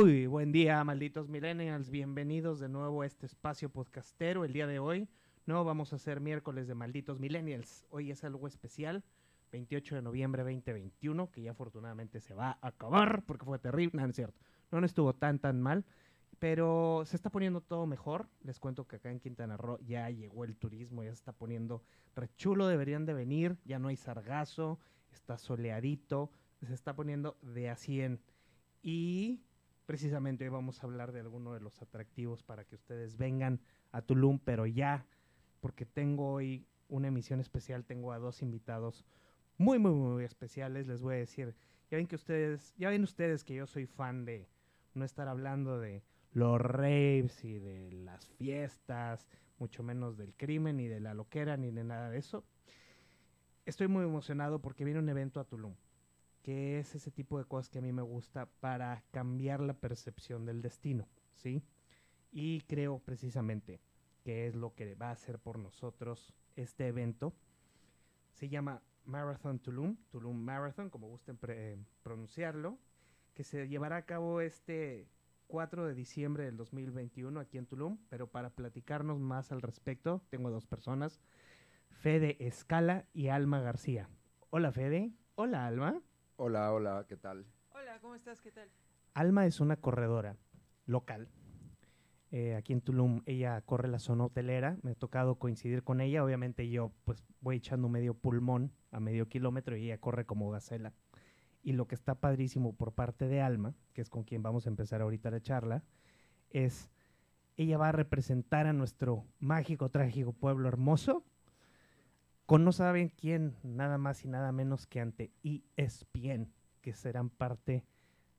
Muy buen día, malditos millennials. Bienvenidos de nuevo a este espacio podcastero. El día de hoy no vamos a hacer miércoles de malditos millennials. Hoy es algo especial. 28 de noviembre 2021, que ya afortunadamente se va a acabar porque fue terrible. No, es cierto. No, no estuvo tan, tan mal. Pero se está poniendo todo mejor. Les cuento que acá en Quintana Roo ya llegó el turismo, ya se está poniendo rechulo. Deberían de venir. Ya no hay sargazo, está soleadito. Se está poniendo de a 100. Y precisamente hoy vamos a hablar de alguno de los atractivos para que ustedes vengan a Tulum, pero ya, porque tengo hoy una emisión especial, tengo a dos invitados muy, muy, muy especiales. Les voy a decir, ya ven que ustedes, ya ven ustedes que yo soy fan de no estar hablando de los raves y de las fiestas, mucho menos del crimen, ni de la loquera, ni de nada de eso. Estoy muy emocionado porque viene un evento a Tulum, que es ese tipo de cosas que a mí me gusta para cambiar la percepción del destino, ¿sí? Y creo precisamente que es lo que va a hacer por nosotros este evento. Se llama Marathon Tulum, Tulum Marathon, como gusten pre- pronunciarlo, que se llevará a cabo este 4 de diciembre del 2021 aquí en Tulum, pero para platicarnos más al respecto, tengo dos personas, Fede Escala y Alma García. Hola Fede, hola Alma. Hola, hola, ¿qué tal? Hola, ¿cómo estás? ¿Qué tal? Alma es una corredora local. eh, aquí en Tulum ella corre la zona hotelera. Me ha tocado coincidir con ella. Obviamente yo pues voy echando medio pulmón a medio kilómetro y ella corre como gacela. Y lo que está padrísimo por parte de Alma, que es con quien vamos a empezar ahorita la charla, es ella va a representar a nuestro mágico, trágico pueblo hermoso con no saben quién, nada más y nada menos que ante ESPN, que serán parte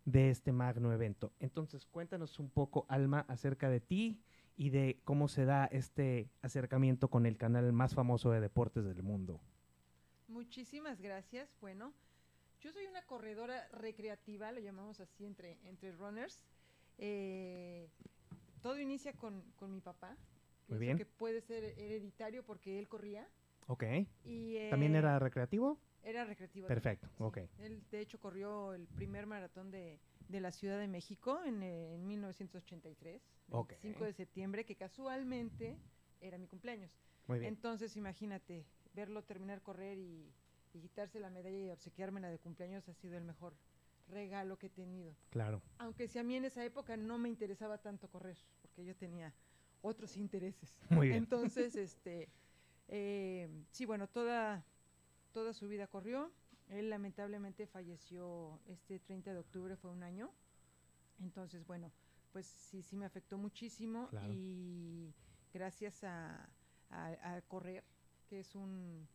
de este magno evento. Entonces, cuéntanos un poco, Alma, acerca de ti y de cómo se da este acercamiento con el canal más famoso de deportes del mundo. Muchísimas gracias. Bueno, yo soy una corredora recreativa, lo llamamos así entre, entre runners. Eh, todo inicia con, con mi papá. Muy bien. Que puede ser hereditario porque él corría. Ok. Y, ¿También eh, era recreativo? Era recreativo. Perfecto, también, ok. sí. Él, de hecho, corrió el primer maratón de, de la Ciudad de México en, eh, en 1983, Ok. 5 de septiembre, que casualmente era mi cumpleaños. Muy bien. Entonces, imagínate, verlo terminar correr y, y quitarse la medalla y obsequiármela de cumpleaños ha sido el mejor regalo que he tenido. Claro. Aunque si a mí en esa época no me interesaba tanto correr, porque yo tenía otros intereses. Muy bien. Entonces, este, eh, sí, bueno, toda, toda su vida corrió. Él lamentablemente falleció este 30 de octubre, fue un año. Entonces, bueno, pues sí, sí me afectó muchísimo Claro. y gracias a, a- a correr, que es un,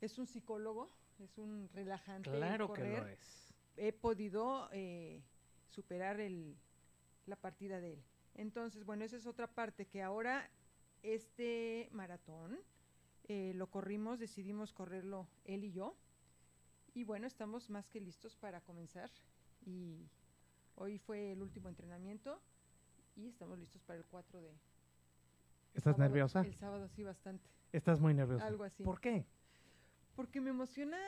es un psicólogo, es un relajante. el Claro que lo es. he podido eh, superar el, la partida de él. Entonces, bueno, esa es otra parte que ahora este maratón eh, lo corrimos, decidimos correrlo él y yo. Y bueno, estamos más que listos para comenzar. Y hoy fue el último entrenamiento y estamos listos para el 4 de... ¿Estás sábado. nerviosa? El sábado sí, bastante. Estás muy nerviosa. Algo así. ¿Por qué? Porque me emociona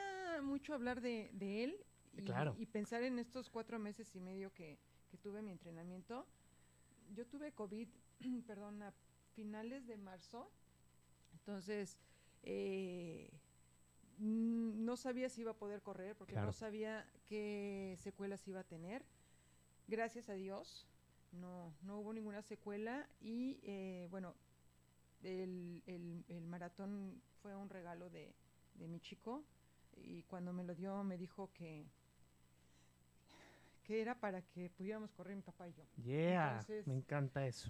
mucho hablar de, de él y, Claro. y pensar en estos cuatro meses y medio que, que tuve mi entrenamiento. Yo tuve COVID, perdón, a finales de marzo. Entonces, eh, mm, no sabía si iba a poder correr porque Claro. no sabía qué secuelas iba a tener. Gracias a Dios, no, no hubo ninguna secuela y eh, bueno, el, el- el maratón fue un regalo de, de mi chico y cuando me lo dio me dijo que que era para que pudiéramos correr mi papá y yo. Yeah, Entonces- me encanta eso.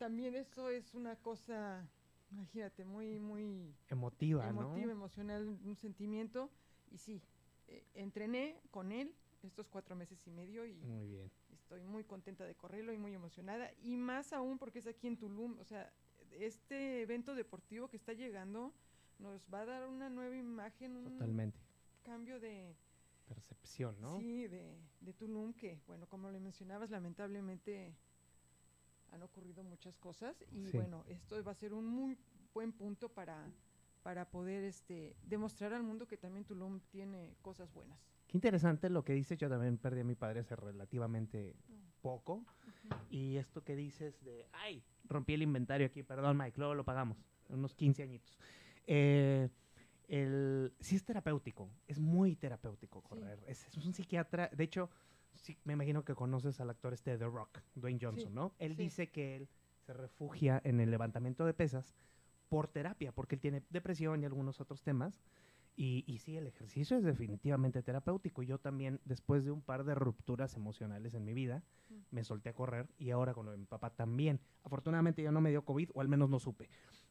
También eso es una cosa, imagínate, muy, muy Emotiva, emotiva, ¿no? emocional, un sentimiento. Y sí, eh, entrené con él estos cuatro meses y medio y Muy bien. estoy muy contenta de correrlo y muy emocionada. Y más aún porque es aquí en Tulum. O sea, este evento deportivo que está llegando nos va a dar una nueva imagen, un Totalmente. cambio de, Percepción, ¿no? sí, de, de Tulum que, bueno, como le mencionabas, lamentablemente han ocurrido muchas cosas y Sí. bueno, esto va a ser un muy buen punto para, para poder este, demostrar al mundo que también Tulum tiene cosas buenas. Qué interesante lo que dices. Yo también perdí a mi padre hace relativamente poco. Y esto que dices de, ay, rompí el inventario aquí, perdón, Mike, luego lo pagamos, unos 15 añitos. Eh, el, sí es terapéutico, es muy terapéutico correr. Es, es un psiquiatra, de hecho, sí, me imagino que conoces al actor este de The Rock, Dwayne Johnson, Sí, ¿no? Él sí. dice que él se refugia en el levantamiento de pesas por terapia, porque él tiene depresión y algunos otros temas. Y, y sí, el ejercicio es definitivamente terapéutico. Yo también, después de un par de rupturas emocionales en mi vida, Mm. me solté a correr y ahora con lo de mi papá también. Afortunadamente ya no me dio COVID, o al menos no supe.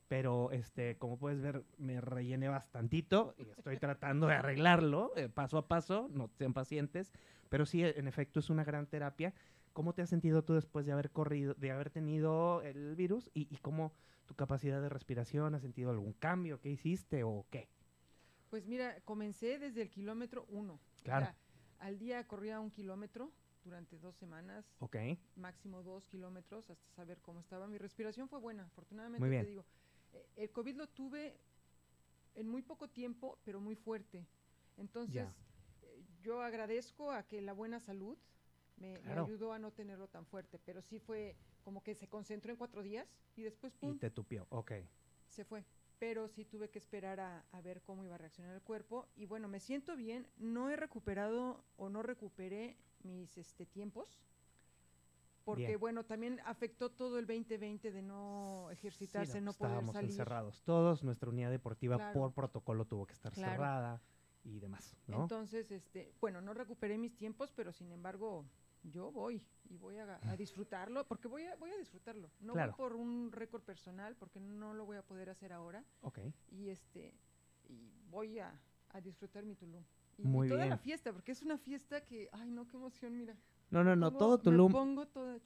Pero este, como puedes ver, me rellené bastantito y estoy tratando de arreglarlo eh, paso a paso, no sean pacientes. Pero sí, en efecto, es una gran terapia. ¿Cómo te has sentido tú después de haber corrido, de haber tenido el virus? ¿Y, y cómo tu capacidad de respiración? ¿Has sentido algún cambio? ¿Qué hiciste o qué? Pues mira, comencé desde el kilómetro uno. Claro. Al día corría un kilómetro durante dos semanas, Ok, máximo dos kilómetros, hasta saber cómo estaba. Mi respiración fue buena, afortunadamente Muy bien. te digo. Eh, El COVID lo tuve en muy poco tiempo, pero muy fuerte. Entonces, eh, yo agradezco a que la buena salud me, ayudó a no tenerlo tan fuerte, pero sí fue como que se concentró en cuatro días y después, y ¡pum!, te tupió. Ok, se fue. Pero sí tuve que esperar a, a ver cómo iba a reaccionar el cuerpo. Y bueno, me siento bien. No he recuperado o no recuperé mis este, tiempos. Porque Bien. bueno, también afectó todo el 2020 de no ejercitarse, Sí, no poder estábamos salir. encerrados todos, nuestra unidad deportiva Claro. por protocolo tuvo que estar Claro. cerrada y demás, ¿no? Entonces, este, bueno, no recuperé mis tiempos, pero sin embargo, yo voy y voy a, a disfrutarlo, porque voy a, voy a disfrutarlo. No Claro. voy por un récord personal, porque no lo voy a poder hacer ahora. ok, y este y voy a, a disfrutar mi Tulum. Y, y Muy toda la fiesta, porque es una fiesta que, ay no, qué emoción, mira. No, no, no, Pongo- todo Tulum,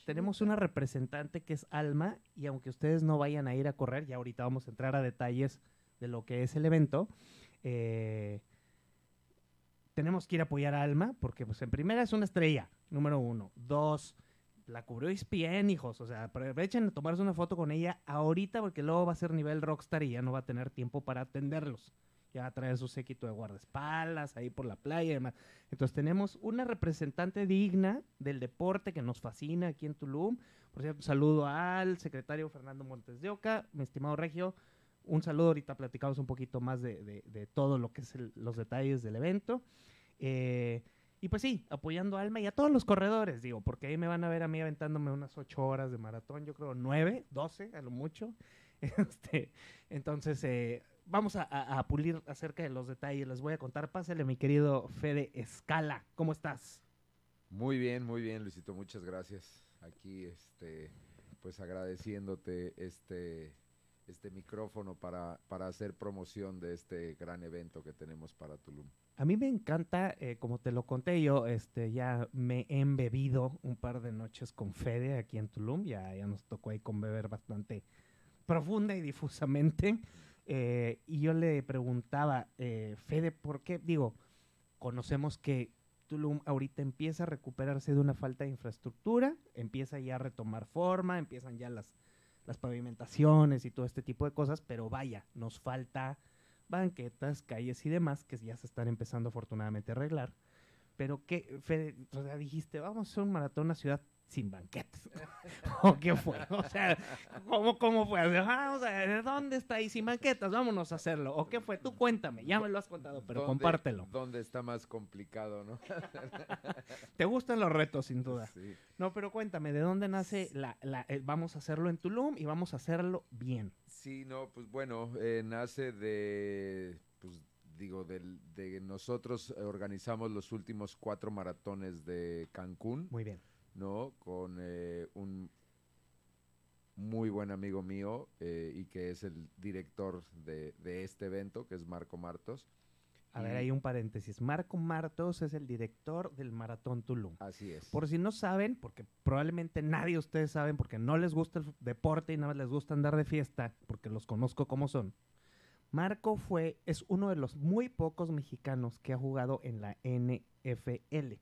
tenemos una representante que es Alma y aunque ustedes no vayan a ir a correr, ya ahorita vamos a entrar a detalles de lo que es el evento, eh, tenemos que ir a apoyar a Alma porque pues en primera es una estrella, número uno. Dos, la cubrió bien, hijos. O sea, aprovechen a tomarse una foto con ella ahorita porque luego va a ser nivel rockstar y ya no va a tener tiempo para atenderlos. Ya traer su séquito de guardaespaldas ahí por la playa y demás. Entonces tenemos una representante digna del deporte que nos fascina aquí en Tulum. Por cierto, un saludo al secretario Fernando Montes de Oca, mi estimado Regio. Un saludo, ahorita platicamos un poquito más de, de- todo lo que es los detalles del evento. Eh, y pues sí, apoyando a Alma y a todos los corredores, digo, porque ahí me van a ver a mí aventándome unas ocho horas de maratón, yo creo nueve, doce a lo mucho. Este, entonces, eh, vamos a, a- a pulir acerca de los detalles. Les voy a contar. Pásale, mi querido Fede Escala. ¿Cómo estás? Muy bien, muy bien, Luisito, muchas gracias. Aquí, este, pues agradeciéndote este, este micrófono para, para hacer promoción de este gran evento que tenemos para Tulum. A mí me encanta, eh, como te lo conté yo, este, ya me he embebido un par de noches con Fede aquí en Tulum. Ya, ya nos tocó ahí con beber bastante profunda y difusamente. Eh, y yo le preguntaba, eh, Fede, ¿por qué? Digo, conocemos que Tulum ahorita empieza a recuperarse de una falta de infraestructura, empieza ya a retomar forma, empiezan ya las, las pavimentaciones y todo este tipo de cosas, pero vaya, nos falta banquetas, calles y demás que ya se están empezando afortunadamente a arreglar. Pero que, Fede, o sea, dijiste, vamos a hacer un maratón a ciudad sin banquetas. ¿O qué fue? O sea, ¿cómo, cómo fue? O sea, vamos a ver, ¿dónde está ahí sin banquetas? Vámonos a hacerlo. ¿O qué fue? Tú cuéntame, ya me lo has contado, pero ¿Dónde- compártelo. ¿Dónde está más complicado, no? Te gustan los retos, sin duda. Sí. No, pero cuéntame, ¿de dónde nace la, la- eh, vamos a hacerlo en Tulum y vamos a hacerlo bien? Sí, no, pues bueno, eh, nace de, pues digo, del- de nosotros organizamos los últimos cuatro maratones de Cancún. Muy bien. ¿No? Con eh, un muy buen amigo mío eh, y que es el director de, de este evento, que es Marco Martos. A ver, hay un paréntesis. Marco Martos es el director del Maratón Tulum. Así es. Por si no saben, porque probablemente nadie de ustedes saben, porque no les gusta el deporte y nada más les gusta andar de fiesta, porque los conozco como son. Marco fue, es uno de los muy pocos mexicanos que ha jugado en la NFL.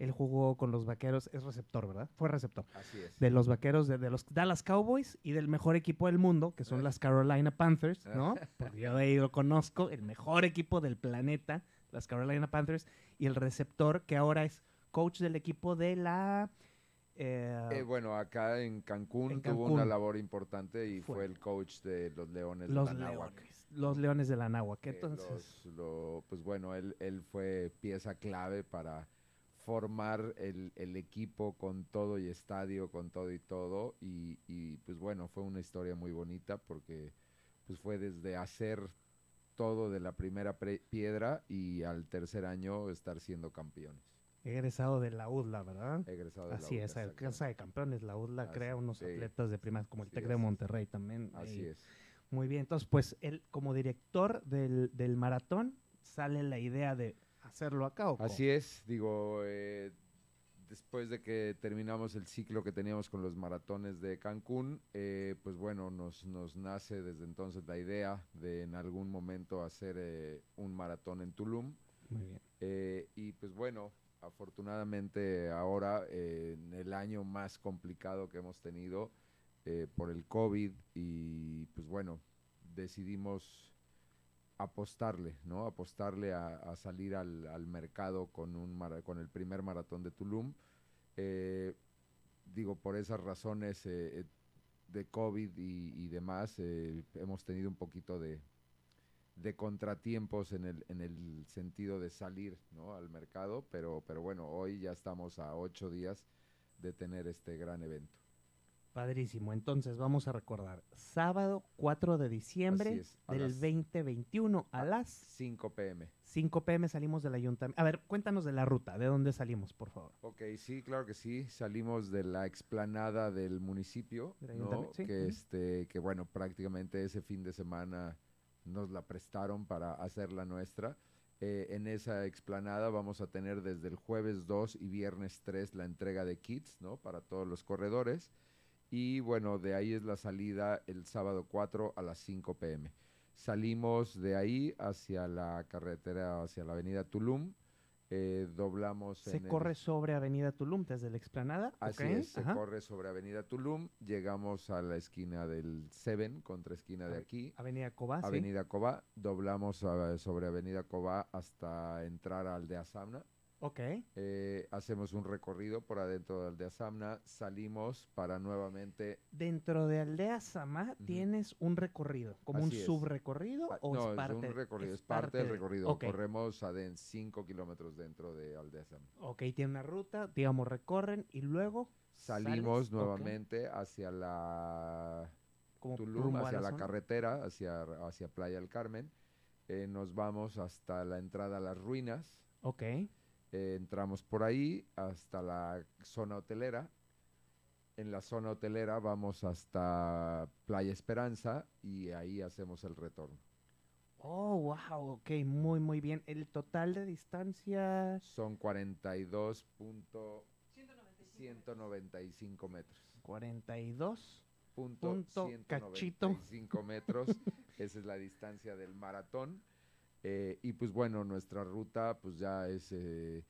Él jugó con los vaqueros, es receptor, ¿verdad? Fue receptor. Así es. De los vaqueros de, de los Dallas Cowboys y del mejor equipo del mundo, que son las Carolina Panthers, ¿no? Porque yo de ahí lo conozco, el mejor equipo del planeta, las Carolina Panthers, y el receptor que ahora es coach del equipo de la. eh, Eh, bueno, acá en Cancún, En tuvo una labor importante y Fue. fue, el coach de los Leones los de Anáhuac. Leones. Los Leones de la Náhuac. que Entonces. los- lo- pues bueno, él, él fue pieza clave para formar el, el equipo con todo y estadio, con todo y todo. Y, y, pues bueno, fue una historia muy bonita porque pues fue desde hacer todo de la primera pre- piedra y al tercer año estar siendo campeones. Egresado de la UDLA, ¿verdad? Egresado de la Así UCA, es, el exactamente. Casa de Campeones, la UDLA Así, crea unos sí. atletas de primas como el Así TEC de es. Monterrey también. Así es. Muy bien, entonces pues él como director del, del maratón sale la idea de hacerlo acá o Así es, digo, eh, después de que terminamos el ciclo que teníamos con los maratones de Cancún, eh, pues bueno, nos, nos nace desde entonces la idea de en algún momento hacer eh, un maratón en Tulum. Muy bien. Eh, y pues bueno, afortunadamente ahora, eh, en el año más complicado que hemos tenido eh, por el COVID, y pues bueno, decidimos apostarle, ¿no? Apostarle a, salir al, mercado con, un con el primer maratón de Tulum. Eh, digo, por esas razones eh, eh, de COVID y, demás, eh, hemos tenido un poquito de, contratiempos en el, en el sentido de salir al mercado, pero bueno, hoy ya estamos a ocho días de tener este gran evento. Padrísimo, entonces vamos a recordar, sábado 4 de diciembre es, del las- 2021 a a las 5 pm. 5 pm salimos del ayuntamiento. A ver, cuéntanos de la ruta, ¿de dónde salimos, por favor? Ok, sí, claro que sí. Salimos de la explanada del municipio, Del ¿no? ayuntamiento, sí, Que este, que bueno, prácticamente ese fin de semana nos la prestaron para hacerla nuestra. Eh, en esa explanada vamos a tener desde el jueves 2 y viernes 3 la entrega de kits, ¿no? Para todos los corredores. Y bueno, de ahí es la salida el sábado 4 a las 5 pm. Salimos de ahí hacia la carretera, hacia la avenida Tulum. eh, doblamos Se en el- corre sobre Avenida Tulum desde la explanada. Así es, se Ajá. corre sobre Avenida Tulum, llegamos a la esquina del Seven, contra esquina de aquí, Avenida Cobá, sí. Avenida Cobá, doblamos a- sobre Avenida Cobá hasta entrar a Aldea Samna, Ok. eh, hacemos un recorrido por adentro de Aldea Samna, salimos para nuevamente... Dentro de Aldea Samá tienes un recorrido, como un Así es. subrecorrido Ah, o no, es es parte un recorrido, es es parte del de- recorrido, corremos a 5 kilómetros dentro de Aldea Samna. Ok, tiene una ruta, digamos, recorren y luego Salimos sales, nuevamente hacia la como Tulum, hacia la, carretera, hacia, hacia Playa del Carmen. Eh, nos vamos hasta la entrada a las ruinas. Ok. Eh, entramos por ahí hasta la zona hotelera. En la zona hotelera vamos hasta Playa Esperanza y ahí hacemos el retorno. Oh, wow, ok, muy, muy bien. El total de distancia, Son 42.195 metros. 42. Punto, Punto cachito. 195 metros. Esa es la distancia del maratón. Eh, y pues bueno, nuestra ruta pues ya es eh,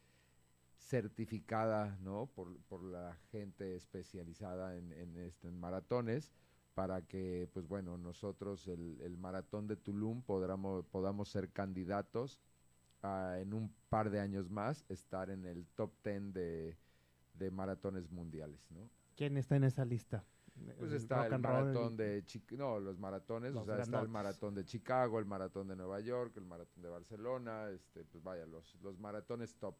certificada, ¿no? Por, por la gente especializada en, en, este, maratones para que pues bueno, nosotros el, el maratón de Tulum podamos, podamos ser candidatos a en un par de años más estar en el top 10 de, de maratones mundiales, ¿no? ¿Quién está en esa lista? Pues está el maratón de Chic- no, los maratones, Los o sea, está el maratón de Chicago, el maratón de Nueva York, el maratón de Barcelona, este, pues vaya, los, los maratones top.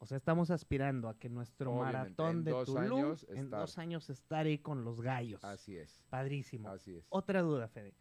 O sea, estamos aspirando a que nuestro Obviamente, maratón de Tulum años en estar. dos años estar ahí con los gallos. Así es, Padrísimo. así es. Otra duda, Fede.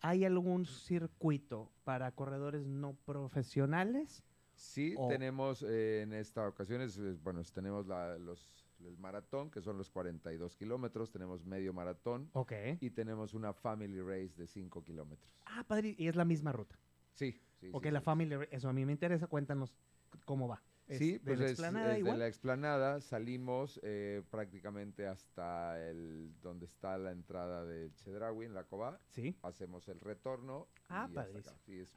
¿Hay algún circuito para corredores no profesionales? Sí, o- tenemos eh, en esta ocasión, es, es- bueno, tenemos la- los, el maratón, que son los 42 kilómetros, tenemos medio maratón Ok. y tenemos una family race de 5 kilómetros. Ah, padre, y es la misma ruta. Sí, sí. Ok, sí, la sí. Family, eso a mí me interesa, cuéntanos c- cómo va. Es Sí, de pues la es, explanada es de igual. la explanada, salimos eh, prácticamente hasta el donde está la entrada del Chedraui en la Cobá, Sí. hacemos el retorno Ah, padrísimo. Sí, es.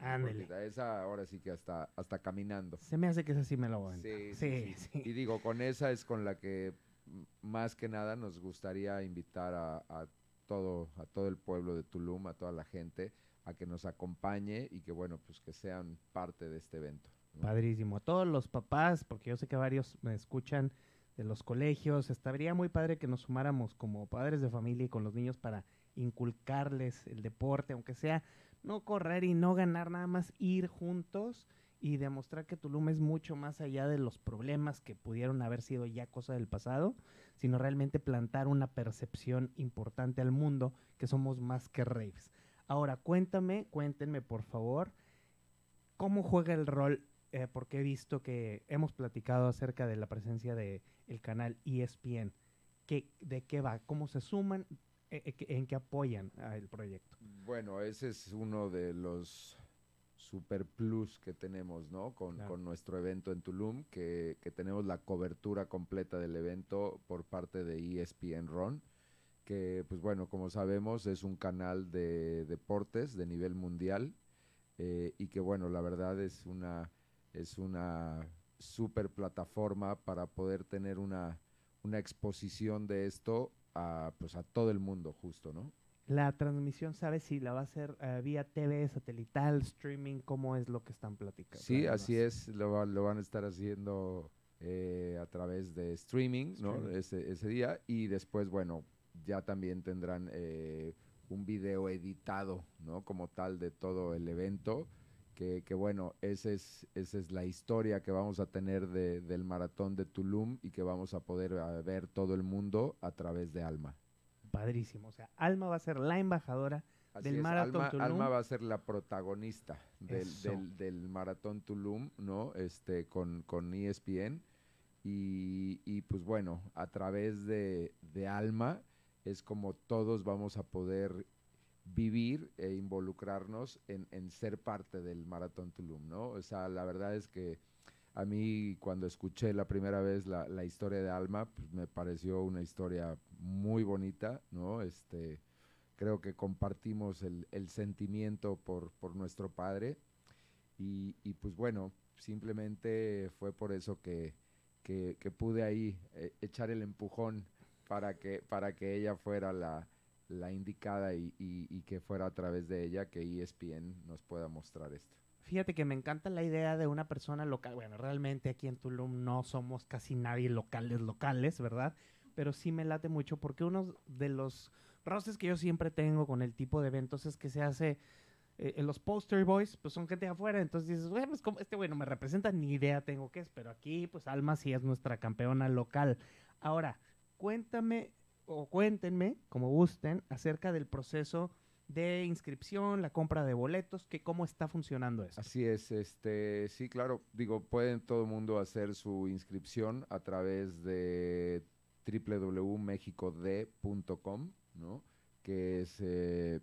Esa ahora sí que hasta, hasta caminando. Se me hace que esa sí me la voy a Sí, sí, Sí. Y digo, con esa es con la que más que nada nos gustaría invitar a, a todo, a todo el pueblo de Tulum, a toda la gente, a que nos acompañe y que bueno, pues que sean parte de este evento. Padrísimo. A todos los papás, porque yo sé que varios me escuchan de los colegios, estaría muy padre que nos sumáramos como padres de familia y con los niños para inculcarles el deporte, aunque sea no correr y no ganar, nada más ir juntos y demostrar que Tulum es mucho más allá de los problemas que pudieron haber sido ya cosa del pasado, sino realmente plantar una percepción importante al mundo que somos más que raves. Ahora, cuéntame, cuéntenme por favor, ¿cómo juega el rol? Eh, porque he visto que hemos platicado acerca de la presencia de el canal ESPN. ¿Qué, ¿De qué va? ¿Cómo se suman? Eh, eh, ¿En qué apoyan el proyecto? Bueno, ese es uno de los super plus que tenemos, ¿no? Con, Claro. con nuestro evento en Tulum, que, que tenemos la cobertura completa del evento por parte de ESPN RON, que pues bueno, como sabemos es un canal de deportes de nivel mundial eh, y que bueno, la verdad es una, es una super plataforma para poder tener una, una exposición de esto a, pues a todo el mundo justo, ¿no? La transmisión, ¿sabes si la va a hacer eh, vía TV, satelital, streaming? ¿Cómo es lo que están platicando? Sí, así es, lo, lo van a estar haciendo eh, a través de streaming, ¿no? Ese, ese día y después, bueno, ya también tendrán eh, un video editado, ¿no? Como tal de todo el evento, que, que bueno, esa es, esa es la historia que vamos a tener de- del maratón de Tulum y que vamos a poder ver todo el mundo a través de Alma. Padrísimo. O sea, Alma va a ser la embajadora. Así Del es, Maratón Alma, Tulum. Alma va a ser la protagonista del, del, del Maratón Tulum, ¿no? Este, con, con ESPN. Y, y, pues bueno, a través de, de Alma es como todos vamos a poder vivir e involucrarnos en, en ser parte del Maratón Tulum, ¿no? O sea, la verdad es que a mí cuando escuché la primera vez la, la historia de Alma, pues me pareció una historia muy bonita, ¿no? Este, creo que compartimos el, el sentimiento por, por nuestro padre y, y, pues bueno, simplemente fue por eso que, que, que pude ahí eh, echar el empujón para que, para que ella fuera la, la indicada y, y- y que fuera a través de ella que ESPN nos pueda mostrar esto. Fíjate que me encanta la idea de una persona local. Bueno, realmente aquí en Tulum no somos casi nadie locales, locales, ¿verdad? Pero sí me late mucho porque uno de los roces que yo siempre tengo con el tipo de eventos es que se hace eh, en los poster boys, pues son gente de afuera, entonces dices, bueno, pues como este bueno me representa, ni idea tengo qué es, pero aquí pues Alma sí es nuestra campeona local. Ahora, cuéntame o cuéntenme, como gusten, acerca del proceso de inscripción, la compra de boletos, que cómo está funcionando eso. Así es, este, sí, claro, digo, pueden todo el mundo hacer su inscripción a través de www.mexicod.com, ¿no? Que es eh,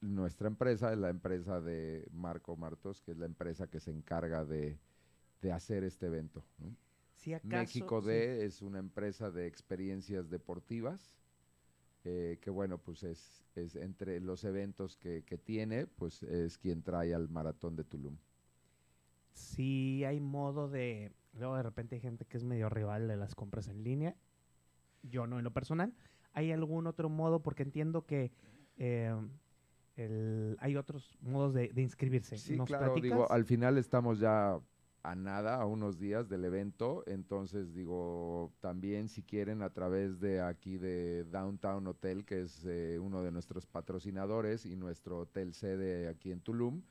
nuestra empresa, es la empresa de Marco Martos, que es la empresa que se encarga de, de hacer este evento. Si acaso, México sí. D es una empresa de experiencias deportivas, eh, que bueno, pues es, es entre los eventos que, que tiene, pues es quien trae al maratón de Tulum. si hay modo de... Luego de repente hay gente que es medio rival de las compras en línea. Yo no en lo personal. ¿Hay algún otro modo? Porque entiendo que eh, el- hay otros modos de, de inscribirse. Sí, ¿Nos claro, digo, al final estamos ya a nada, a unos días del evento, entonces digo, también si quieren a través de aquí de Downtown Hotel, que es eh, uno de nuestros patrocinadores y nuestro hotel sede aquí en Tulum,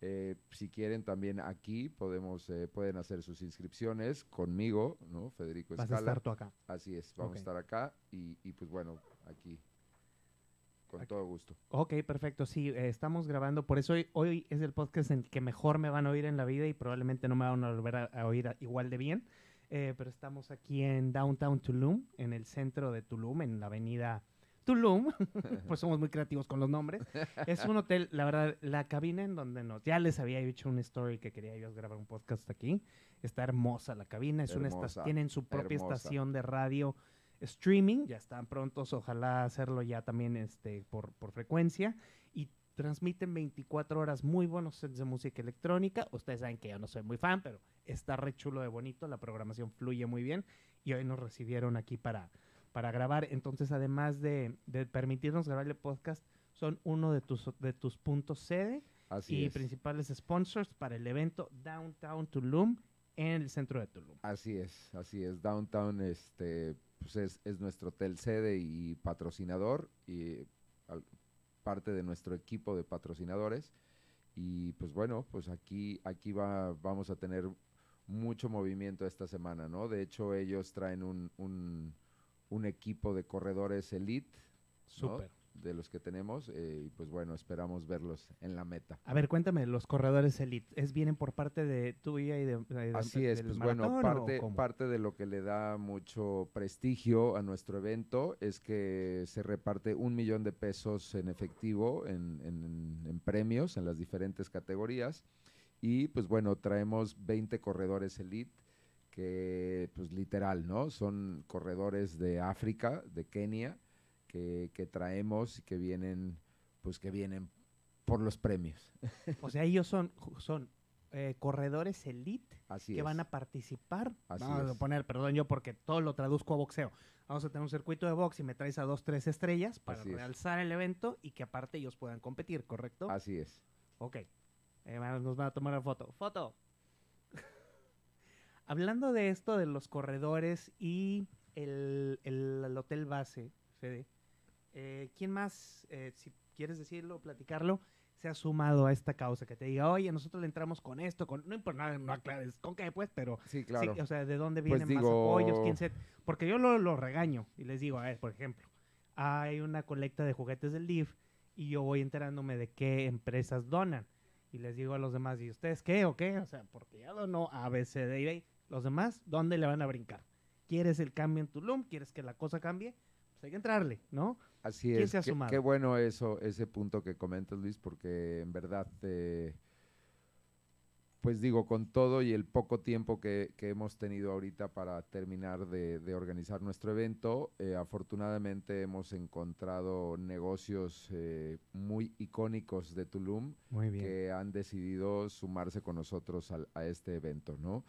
eh, si quieren también aquí podemos eh, pueden hacer sus inscripciones conmigo, ¿no? Federico Vas a estar tú acá. Así es, vamos a estar acá y, y pues bueno, aquí con todo gusto. Ok, perfecto. Sí, eh, estamos grabando. Por eso hoy, hoy es el podcast en el que mejor me van a oír en la vida y probablemente no me van a volver a, a oír a- igual de bien. Eh, pero estamos aquí en Downtown Tulum, en el centro de Tulum, en la avenida Tulum, pues somos muy creativos con los nombres. Es un hotel, la verdad, la cabina en donde nos, ya les había dicho una story que quería yo grabar un podcast aquí. Está hermosa la cabina, es una Hermosa, tienen su propia hermosa. estación de radio streaming, ya están prontos, ojalá hacerlo ya también este por, por frecuencia y transmiten 24 horas muy buenos sets de música electrónica. Ustedes saben que yo no soy muy fan, pero está re chulo de bonito, la programación fluye muy bien y hoy nos recibieron aquí para, para grabar. Entonces, además de, de permitirnos grabar el podcast, son uno de tus, de tus puntos sede Así y es. principales sponsors para el evento Downtown Tulum en el centro de Tulum. Así es, así es. Downtown este, pues es, es nuestro hotel sede y patrocinador y al- parte de nuestro equipo de patrocinadores. Y pues bueno, pues aquí, aquí va, vamos a tener mucho movimiento esta semana, ¿no? De hecho, ellos traen un, un, un equipo de corredores elite, ¿no? De los que tenemos, eh, y pues bueno, esperamos verlos en la meta. A ver, cuéntame, los corredores elite, ¿es vienen por parte de tuya y de, de- Así de- es, del pues bueno, parte, parte de lo que le da mucho prestigio a nuestro evento es que se reparte un millón de pesos en efectivo en, en- en premios en las diferentes categorías y pues bueno, traemos 20 corredores elite que pues literal, ¿no? Son corredores de África, de Kenia, que, que traemos y que vienen, pues que vienen por los premios. O sea, ellos son, son eh, corredores elite Así que es. van a participar. Así Vamos a poner, perdón yo porque todo lo traduzco a boxeo. Vamos a tener un circuito de box y me traes a dos, tres estrellas para Así es. realzar el evento y que aparte ellos puedan competir, ¿correcto? Así es. Ok. Eh, nos van a tomar una foto. ¡Foto! Hablando de esto, de los corredores y el, el- el hotel base, Fede, eh, ¿quién más, eh, si quieres decirlo, platicarlo, se ha sumado a esta causa? Que te diga, oye, nosotros le entramos con esto, con, no importa, nada, no aclares con qué, pues, pero Sí, claro. Sí, o sea, ¿de dónde Pues vienen más apoyos? ¿Quién se...? Porque yo lo, lo regaño y les digo, a ver, por ejemplo, hay una colecta de juguetes del DIF y yo voy enterándome de qué empresas donan. Y les digo a los demás, ¿y ustedes qué o qué? O sea, porque ya donó A, B, C, D y. Los demás, ¿dónde le van a brincar? ¿Quieres el cambio en Tulum? ¿Quieres que la cosa cambie? Pues hay que entrarle, ¿no? Así ¿Quién es. se ha qué- bueno eso, ese punto que comentas, Luis, porque en verdad, eh, pues digo, con todo y el poco tiempo que, que hemos tenido ahorita para terminar de, de organizar nuestro evento, eh, afortunadamente hemos encontrado negocios eh, muy icónicos de Tulum que han decidido sumarse con nosotros al- a este evento, ¿no?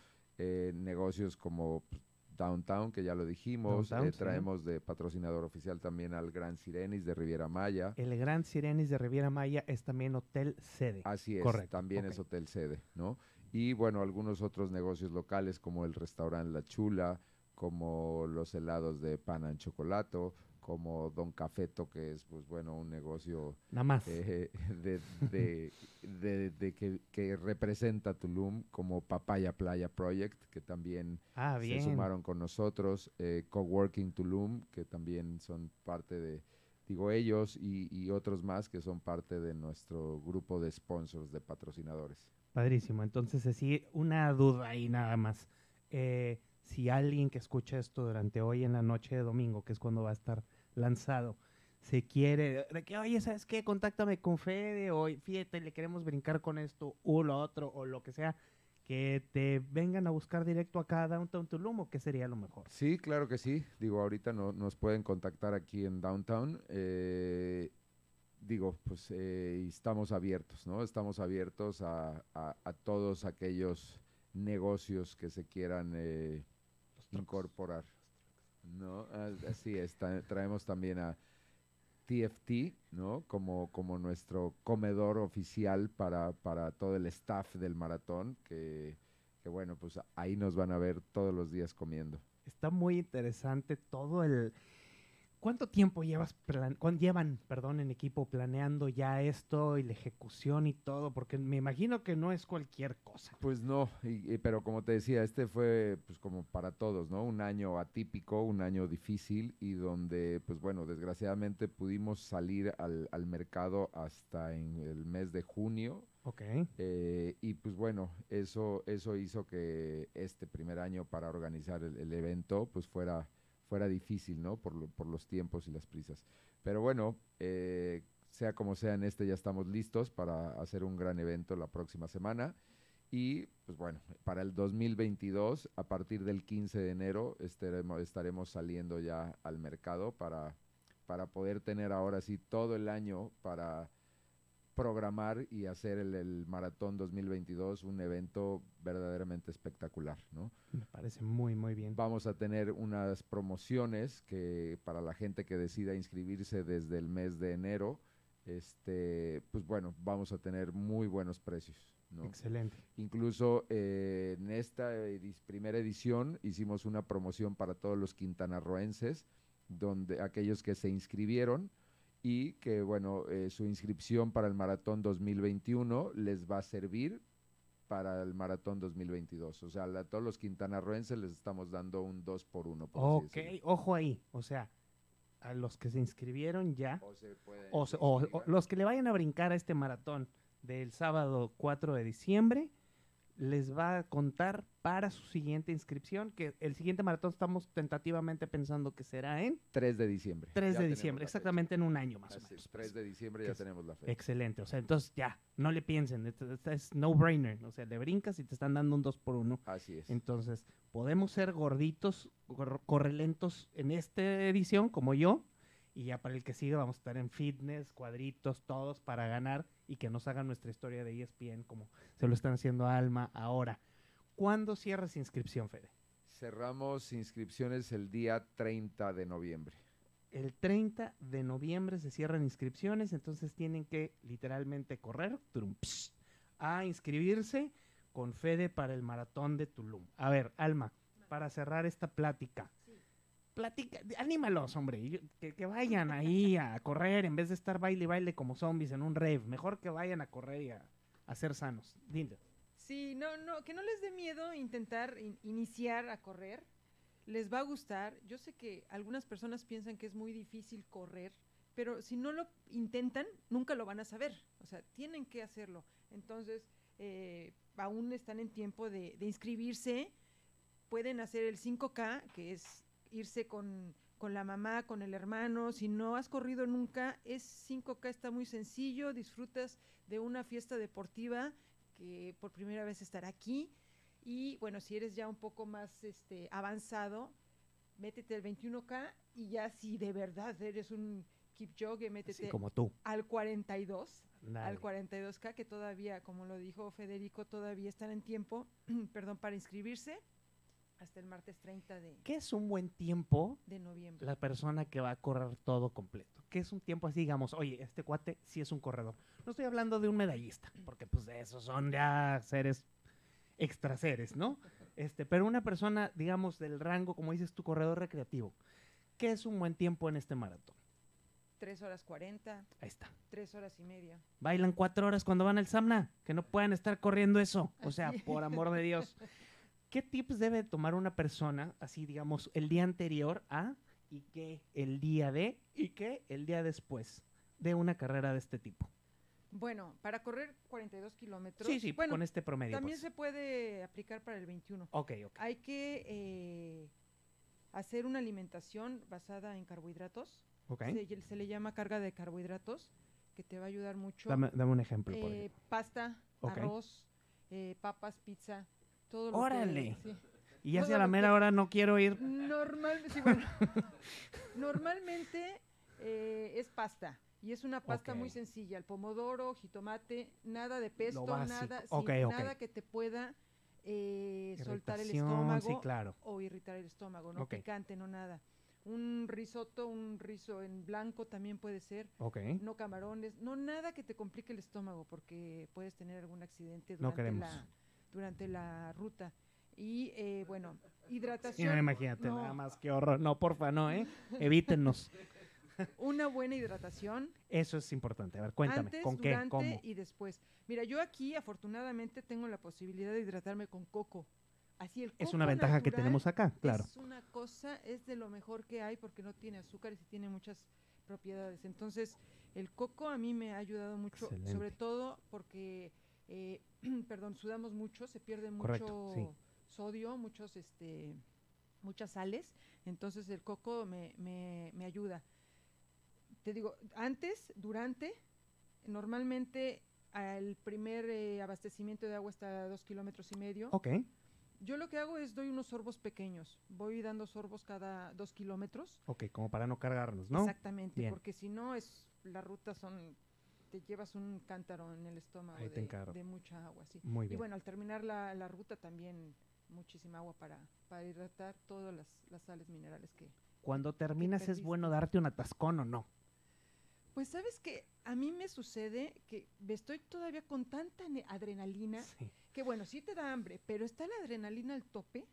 Negocios como pues, Downtown, que ya lo dijimos, Downtown, eh, sí. traemos de patrocinador oficial también al Gran Sirenis de Riviera Maya. El Gran Sirenis de Riviera Maya es también hotel sede. Así es, Correcto, también es hotel sede, ¿no? Y bueno, algunos otros negocios locales como el restaurante La Chula, como los helados de pan en chocolato, como Don Cafeto, que es, pues bueno, un negocio Nada más. eh, de, de- de- de que, que representa Tulum como Papaya Playa Project, que también ah, se sumaron con nosotros, eh, Coworking Tulum, que también son parte de, digo ellos, y, y otros más que son parte de nuestro grupo de sponsors, de patrocinadores. Padrísimo. Entonces, sí, una duda ahí nada más. Eh, si alguien que escucha esto durante hoy en la noche de domingo, que es cuando va a estar lanzado, se quiere, de que, oye, ¿sabes qué? Contáctame con Fede, o fíjate, le queremos brincar con esto, o lo otro, o lo que sea, que te vengan a buscar directo acá a Downtown Tulum, o qué sería lo mejor. Sí, claro que sí. Digo, ahorita no, nos pueden contactar aquí en Downtown. eh, digo, pues eh, estamos abiertos, ¿no? Estamos abiertos a, a- a todos aquellos negocios que se quieran eh, incorporar. ¿No? Así es. traemos también a TFT, ¿no? Como, como nuestro comedor oficial para, para todo el staff del maratón, que, que bueno, pues ahí nos van a ver todos los días comiendo. Está muy interesante todo el... ¿Cuánto tiempo llevas plan- llevan, perdón, en equipo planeando ya esto y la ejecución y todo? Porque me imagino que no es cualquier cosa. Pues no, y- y- pero como te decía, este fue pues como para todos, ¿no? Un año atípico, un año difícil y donde, pues bueno, desgraciadamente pudimos salir al, al mercado hasta en el mes de junio Ok. eh, y pues bueno, eso, eso hizo que este primer año para organizar el, el evento pues fuera, fuera difícil, ¿no? Por, lo- por los tiempos y las prisas. Pero bueno, eh, sea como sea, en este ya estamos listos para hacer un gran evento la próxima semana. Y pues bueno, para el 2022, a partir del 15 de enero, estaremos, estaremos saliendo ya al mercado para, para poder tener ahora sí todo el año para programar y hacer el, el Maratón 2022 un evento verdaderamente espectacular, ¿no? Me parece muy, muy bien. Vamos a tener unas promociones que para la gente que decida inscribirse desde el mes de enero, este, pues bueno, vamos a tener muy buenos precios, ¿no? Excelente. Incluso eh, en esta edis- primera edición hicimos una promoción para todos los quintanarroenses, donde aquellos que se inscribieron y que, bueno, eh, su inscripción para el Maratón 2021 les va a servir para el Maratón 2022. O sea, a todos los quintanarroenses les estamos dando un 2 por 1 por Ok, ojo ahí. O sea, a los que se inscribieron ya, O se o, se- o- los que le vayan a brincar a este maratón del sábado 4 de diciembre, les va a contar para su siguiente inscripción, que el siguiente maratón estamos tentativamente pensando que será en 3 de diciembre. 3 Ya de diciembre, exactamente en un año más o Así es, menos. 3 de diciembre ya es tenemos la fecha. Excelente, o sea, entonces ya, no le piensen, es no-brainer, o sea, le brincas y te están dando un 2 por 1 Así es. Entonces, podemos ser gorditos, cor- correlentos en esta edición, como yo, y ya para el que sigue vamos a estar en fitness, cuadritos, todos para ganar y que nos hagan nuestra historia de ESPN como se lo están haciendo a Alma ahora. ¿Cuándo cierras inscripción, Fede? Cerramos inscripciones el día 30 de noviembre. El 30 de noviembre se cierran inscripciones, entonces tienen que literalmente correr turum, psh, a inscribirse con Fede para el maratón de Tulum. A ver, Alma, para cerrar esta plática. Platica, anímalos, hombre, que, vayan ahí a correr en vez de estar baile y baile como zombies en un rave. Mejor que vayan a correr y a, ser sanos. Dile. Sí, no, no, que no les dé miedo intentar in- iniciar a correr. Les va a gustar. Yo sé que algunas personas piensan que es muy difícil correr, pero si no lo intentan, nunca lo van a saber. O sea, tienen que hacerlo. Entonces, eh, aún están en tiempo de, de inscribirse. Pueden hacer el 5K, que es irse con, con la mamá, con el hermano. Si no has corrido nunca, es 5K, está muy sencillo. Disfrutas de una fiesta deportiva que por primera vez estará aquí. Y bueno, si eres ya un poco más este, avanzado, métete el 21K y ya si de verdad eres un Kipchoge, métete como tú. al 42, Dale. al 42K, que todavía, como lo dijo Federico, todavía están en tiempo, perdón, para inscribirse hasta el martes 30 de, ¿Qué es un buen tiempo de noviembre. la persona que va a correr todo completo. Que es un tiempo así, digamos, oye, este cuate sí es un corredor. No estoy hablando de un medallista, porque pues de esos son ya seres extra seres, ¿no? Este, pero una persona, digamos, del rango, como dices tu corredor recreativo. ¿Qué es un buen tiempo en este maratón? 3 horas 40, Ahí está. 3 horas y media. Bailan cuatro horas cuando van al Samna, que no puedan estar corriendo eso. O sea, por amor de Dios. ¿Qué tips debe tomar una persona, así digamos, el día anterior a y qué el día de y qué el día después de una carrera de este tipo? Bueno, para correr 42 kilómetros. Sí, sí, bueno, con este promedio. también pues. se puede aplicar para el 21. Ok, ok. Hay que eh, hacer una alimentación basada en carbohidratos. ok. Se, se le llama carga de carbohidratos, que te va a ayudar mucho. Dame, dame un ejemplo, por Eh, ejemplo. pasta, arroz, eh, papas, pizza, todo lo ¡Órale! que... sí. Y ya si todo a la mera hora no quiero ir. Normal, sí, bueno. Normalmente eh, es pasta. Y es una pasta muy sencilla. El pomodoro, jitomate, nada de pesto, nada, nada que te pueda eh, soltar el estómago Sí, claro. o irritar el estómago, no picante, no nada. Un risotto, un rizo en blanco también puede ser. No camarones, no nada que te complique el estómago porque puedes tener algún accidente No durante, queremos. la, durante la ruta. Y eh, bueno, Sí, hidratación. no, imagínate, no. nada más, qué horror. No, porfa, no, ¿eh? Evítenos. Una buena hidratación Eso es importante. A ver, cuéntame, antes, ¿con qué? ¿Cómo? y después. Mira, yo aquí afortunadamente tengo la posibilidad de hidratarme con coco. Así el Es coco una ventaja que tenemos acá, claro. Es una cosa, es de lo mejor que hay porque no tiene azúcar y tiene muchas propiedades. Entonces, el coco a mí me ha ayudado mucho, Excelente. sobre todo porque, eh, perdón, sudamos mucho, se pierde mucho Correcto, sí. sodio, muchos este muchas sales, entonces el coco me, me, me ayuda. Te digo, antes, durante, normalmente al primer eh, abastecimiento de agua está a dos kilómetros y medio. Ok. Yo lo que hago es doy unos sorbos pequeños. Voy dando sorbos cada dos kilómetros. Ok, como para no cargarnos, ¿no? Exactamente, Bien. porque si no es las rutas son te llevas un cántaro en el estómago de, mucha agua, sí. Muy Y bueno, al terminar la, la ruta también muchísima agua para, para hidratar todas las, las sales minerales que... Cuando terminas, ¿es bueno darte un atascón o no? Pues sabes que a mí me sucede que estoy todavía con tanta adrenalina Sí. que bueno, sí te da hambre, pero está la adrenalina al tope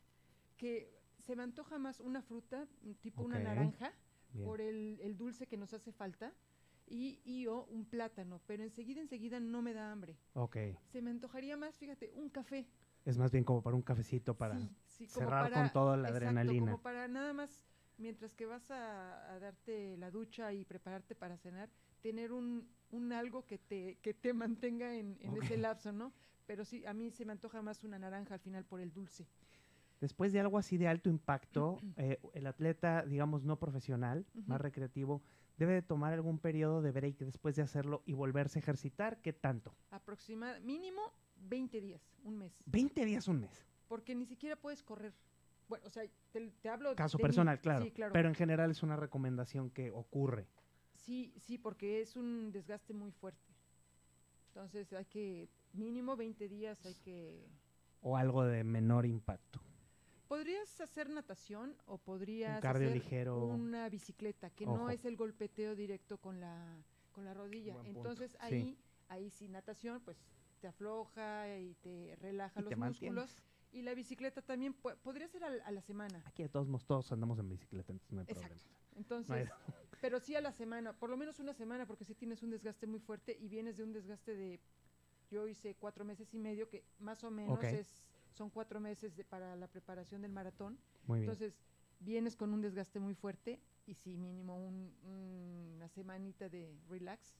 que se me antoja más una fruta, tipo una naranja, Bien. por el, el dulce que nos hace falta, y, y o un plátano, pero enseguida, enseguida no me da hambre. Ok. Se me antojaría más, fíjate, un café. Es más bien como para un cafecito para Sí, sí, cerrar para- con toda la exacto, adrenalina. como para nada más, mientras que vas a, a darte la ducha y prepararte para cenar, tener un, un algo que te, que te mantenga en, en ese Ok. lapso, ¿no? Pero sí, a mí se me antoja más una naranja al final por el dulce. Después de algo así de alto impacto, eh, el atleta, digamos, no profesional, más Ujú. recreativo, debe de tomar algún periodo de break después de hacerlo y volverse a ejercitar. ¿Qué tanto? Mínimo 20 días, un mes. 20 días, un mes. Porque ni siquiera puedes correr. Bueno, o sea, te, te hablo Caso de mí. personal, claro. Sí, claro. Pero en general es una recomendación que ocurre. Sí, sí, porque es un desgaste muy fuerte. Entonces hay que, mínimo 20 días hay que... O algo de menor impacto. Podrías hacer natación o podrías cardio hacer ligero. una bicicleta, que Ojo. no es el golpeteo directo con la, con la rodilla. Buen punto, Entonces sí. ahí, ahí sí natación, pues te afloja y te relaja Y los te músculos. mantienes. Y la bicicleta también pu- podría ser al- a, la semana. Aquí de todos modos todos andamos en bicicleta, entonces no hay Exacto. problema. Entonces, No hay- pero sí a la semana, por lo menos una semana, porque si tienes un desgaste muy fuerte y vienes de un desgaste de, yo hice cuatro meses y medio, que más o menos es, son cuatro meses de- para la preparación del maratón. Muy bien. Entonces, vienes con un desgaste muy fuerte y si mínimo un- una semanita de relax,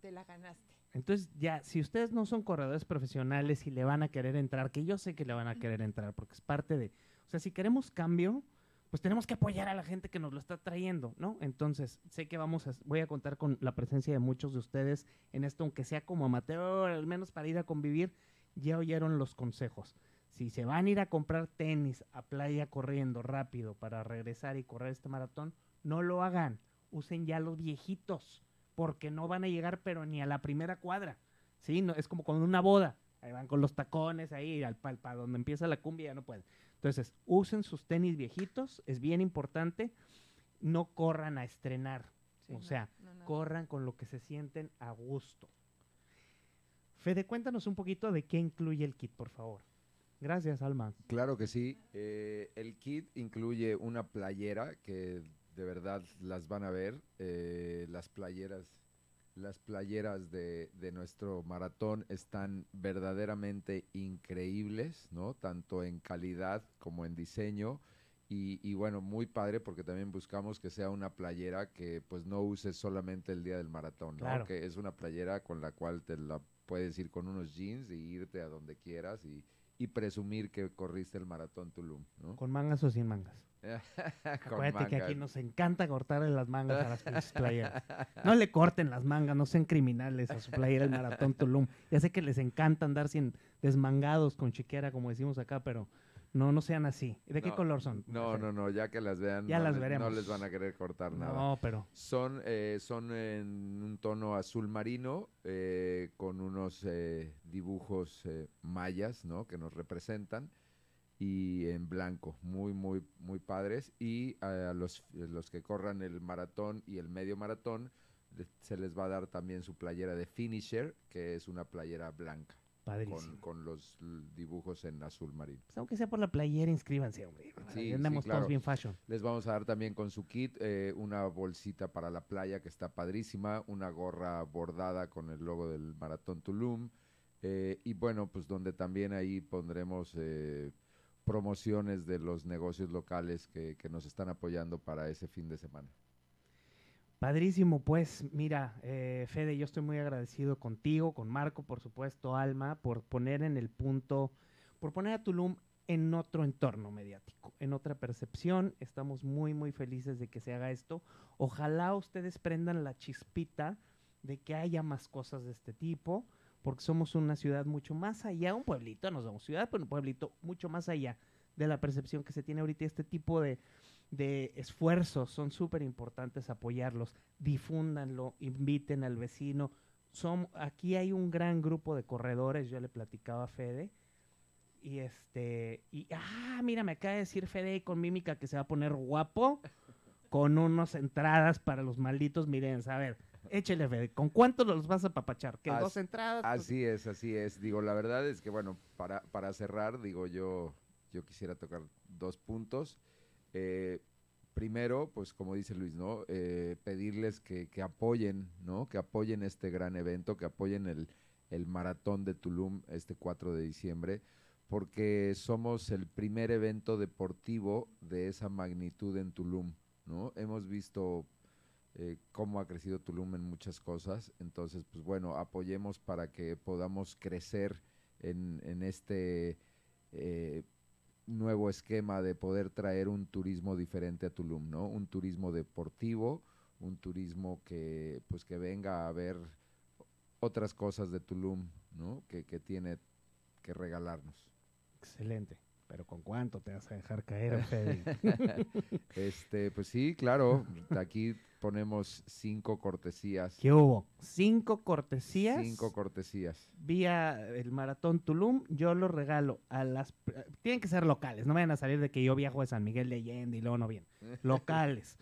te la ganaste. Entonces, ya, si ustedes no son corredores profesionales y le van a querer entrar, que yo sé que le van a querer entrar, porque es parte de. O sea, si queremos cambio, pues tenemos que apoyar a la gente que nos lo está trayendo, ¿no? Entonces, sé que vamos a. Voy a contar con la presencia de muchos de ustedes en esto, aunque sea como amateur, al menos para ir a convivir. Ya oyeron los consejos. Si se van a ir a comprar tenis a playa corriendo rápido para regresar y correr este maratón, no lo hagan. Usen ya los viejitos porque no van a llegar pero ni a la primera cuadra. Sí, no, es como con una boda. Ahí van con los tacones ahí al para donde empieza la cumbia ya no pueden. Entonces, usen sus tenis viejitos, es bien importante. No corran a estrenar, Sí, o sea, no, no. corran con lo que se sienten a gusto. Fede, cuéntanos un poquito de qué incluye el kit, por favor. Gracias, Alma. Claro que sí. Eh, el kit incluye una playera que de verdad las van a ver. eh, las playeras, las playeras de, de nuestro maratón están verdaderamente increíbles, ¿no? Tanto en calidad como en diseño. Y, y bueno, muy padre porque también buscamos que sea una playera que pues no uses solamente el día del maratón, ¿no? Claro. Que es una playera con la cual te la puedes ir con unos jeans y irte a donde quieras y, y presumir que corriste el maratón Tulum, ¿no? ¿Con mangas o sin mangas? Acuérdate que aquí nos encanta cortarle las mangas a las pinches playeras. No le corten las mangas, no sean criminales a su playera el Maratón Tulum. Ya sé que les encanta andar sin desmangados con chiquera, como decimos acá, pero no, no sean así. ¿De qué No, color son? No, no, no, ya que las vean, Ya no, las les, no veremos. les van a querer cortar nada. No, pero Son, eh, son en un tono azul marino eh, con unos eh, dibujos eh, mayas, ¿no? Que nos representan y en blanco, muy, muy, muy padres. Y a los, los que corran el maratón y el medio maratón se les va a dar también su playera de finisher, que es una playera blanca. Con, con los dibujos en azul marino. Pues aunque sea por la playera, inscríbanse, hombre. Sí, andamos claro. todos bien fashion. Les vamos a dar también con su kit eh, una bolsita para la playa que está padrísima, una gorra bordada con el logo del Maratón Tulum eh, y bueno, pues donde también ahí pondremos eh, promociones de los negocios locales que, que nos están apoyando para ese fin de semana. Padrísimo, pues mira, eh, Fede, yo estoy muy agradecido contigo, con Marco, por supuesto, Alma, por poner en el punto, por poner a Tulum en otro entorno mediático, en otra percepción. Estamos muy, muy felices de que se haga esto. Ojalá ustedes prendan la chispita de que haya más cosas de este tipo, porque somos una ciudad mucho más allá, un pueblito, no somos ciudad, pero un pueblito mucho más allá de la percepción que se tiene ahorita. Este tipo de, de esfuerzos son súper importantes apoyarlos, difúndanlo, inviten al vecino. Son, aquí hay un gran grupo de corredores, yo le platicaba a Fede, y este, y ah, mira, me acaba de decir Fede con mímica que se va a poner guapo con unas entradas para los malditos miren, a ver, échele Fede, ¿con cuánto los vas a papachar? ¿Que As- dos entradas? Pues, Así es, así es. Digo, la verdad es que, bueno, para, para cerrar, digo, yo, yo quisiera tocar dos puntos. Eh, primero, pues como dice Luis, ¿no? Eh, pedirles que, que apoyen, ¿no? Que apoyen este gran evento, que apoyen el, el maratón de Tulum este 4 de diciembre, porque somos el primer evento deportivo de esa magnitud en Tulum, ¿no? Hemos visto eh, cómo ha crecido Tulum en muchas cosas. Entonces, pues bueno, apoyemos para que podamos crecer en, en este eh, nuevo esquema de poder traer un turismo diferente a Tulum, ¿no? Un turismo deportivo, un turismo que, pues que venga a ver otras cosas de Tulum, ¿no? Que, que tiene que regalarnos. Excelente. Pero ¿con cuánto te vas a dejar caer, Fede? Este, pues sí, claro, aquí ponemos cinco cortesías. ¿Qué hubo? Cinco cortesías. Cinco cortesías. vía el Maratón Tulum, yo lo regalo a las... Tienen que ser locales, no vayan a salir de que yo viajo de San Miguel de Allende y luego no bien. Locales.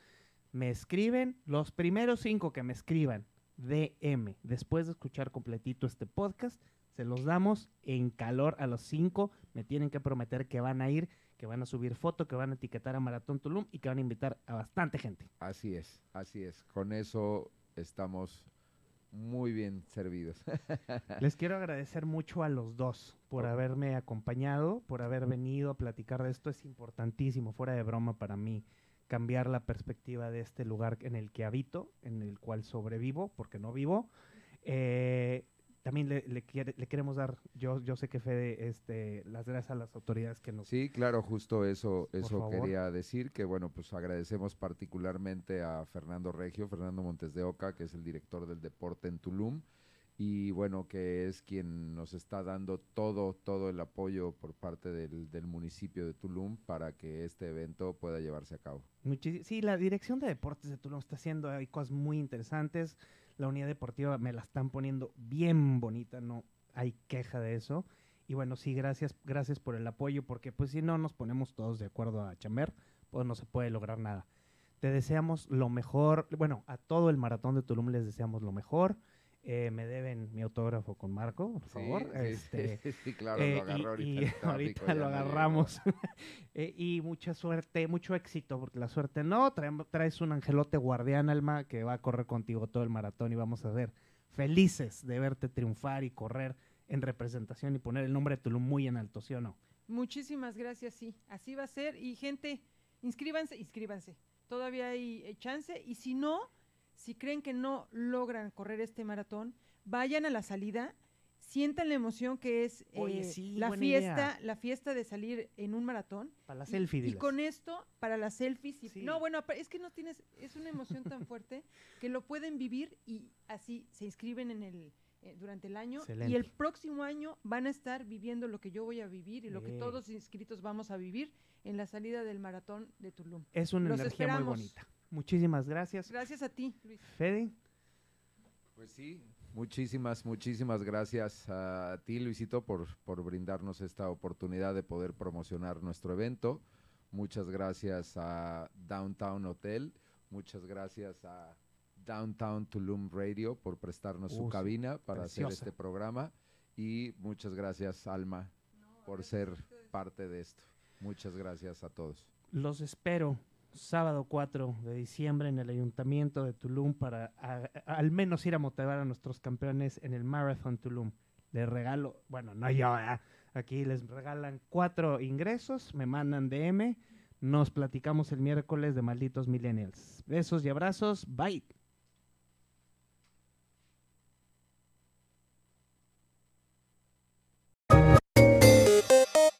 me escriben, los primeros cinco que me escriban DM, después de escuchar completito este podcast, se los damos en calor a los cinco. Me tienen que prometer que van a ir, que van a subir foto, que van a etiquetar a Maratón Tulum y que van a invitar a bastante gente. Así es, así es. Con eso estamos muy bien servidos. Les quiero agradecer mucho a los dos por haberme acompañado, por haber venido a platicar de esto. Es importantísimo, fuera de broma para mí, cambiar la perspectiva de este lugar en el que habito, en el cual sobrevivo, porque no vivo. Eh, también le, le quiere- le queremos dar, yo, yo sé que Fede, este, las gracias a las autoridades que nos... Sí, claro, justo eso, eso quería decir, que bueno, pues agradecemos particularmente a Fernando Regio, Fernando Montes de Oca, que es el director del deporte en Tulum, y bueno, que es quien nos está dando todo, todo el apoyo por parte del, del municipio de Tulum para que este evento pueda llevarse a cabo. Muchis- sí, la dirección de deportes de Tulum está haciendo hay cosas muy interesantes. La unidad deportiva me la están poniendo bien bonita, no hay queja de eso. Y bueno, sí, gracias, gracias por el apoyo, porque pues si no nos ponemos todos de acuerdo a chamber, pues no se puede lograr nada. Te deseamos lo mejor, bueno, a todo el maratón de Tulum les deseamos lo mejor. Eh, me deben mi autógrafo con Marco, por favor. Sí, este, sí, sí, claro, eh, lo agarró y- ahorita. y ahorita lo agarramos. Eh, y mucha suerte, mucho éxito, porque la suerte no, traem- traes un angelote guardián, Alma, que va a correr contigo todo el maratón y vamos a ver felices de verte triunfar y correr en representación y poner el nombre de Tulum muy en alto, ¿sí o no? Muchísimas gracias, sí. Así va a ser. Y gente, inscríbanse, inscríbanse. Todavía hay chance. Y si no, si creen que no logran correr este maratón, vayan a la salida, sientan la emoción que es Oye, eh, sí, la fiesta, idea. la fiesta de salir en un maratón. Para la Y- selfie, Y, diles. con esto, para las selfies. y- Sí. No, bueno, es que no tienes, es una emoción tan fuerte que lo pueden vivir y así se inscriben en el eh, durante el año y el próximo año van a estar viviendo lo que yo voy a vivir y lo que Bien. todos los inscritos vamos a vivir en la salida del maratón de Tulum. Es una Los energía esperamos. muy bonita. Muchísimas gracias. Gracias a ti, Luis. Fede, Pues sí, muchísimas, muchísimas gracias a ti, Luisito, por, por brindarnos esta oportunidad de poder promocionar nuestro evento. Muchas gracias a Downtown Hotel, muchas gracias a Downtown Tulum Radio por prestarnos Uh, su sí, cabina para hacer este programa y muchas gracias, Alma, por ser parte de esto. Muchas gracias a todos. los espero sábado 4 de diciembre en el Ayuntamiento de Tulum para al menos ir a motivar a nuestros campeones en el Marathon Tulum. Les regalo, bueno, no yo, ¿verdad? aquí les regalan cuatro ingresos, me mandan DM, nos platicamos el miércoles de Malditos Millennials. Besos y abrazos, bye.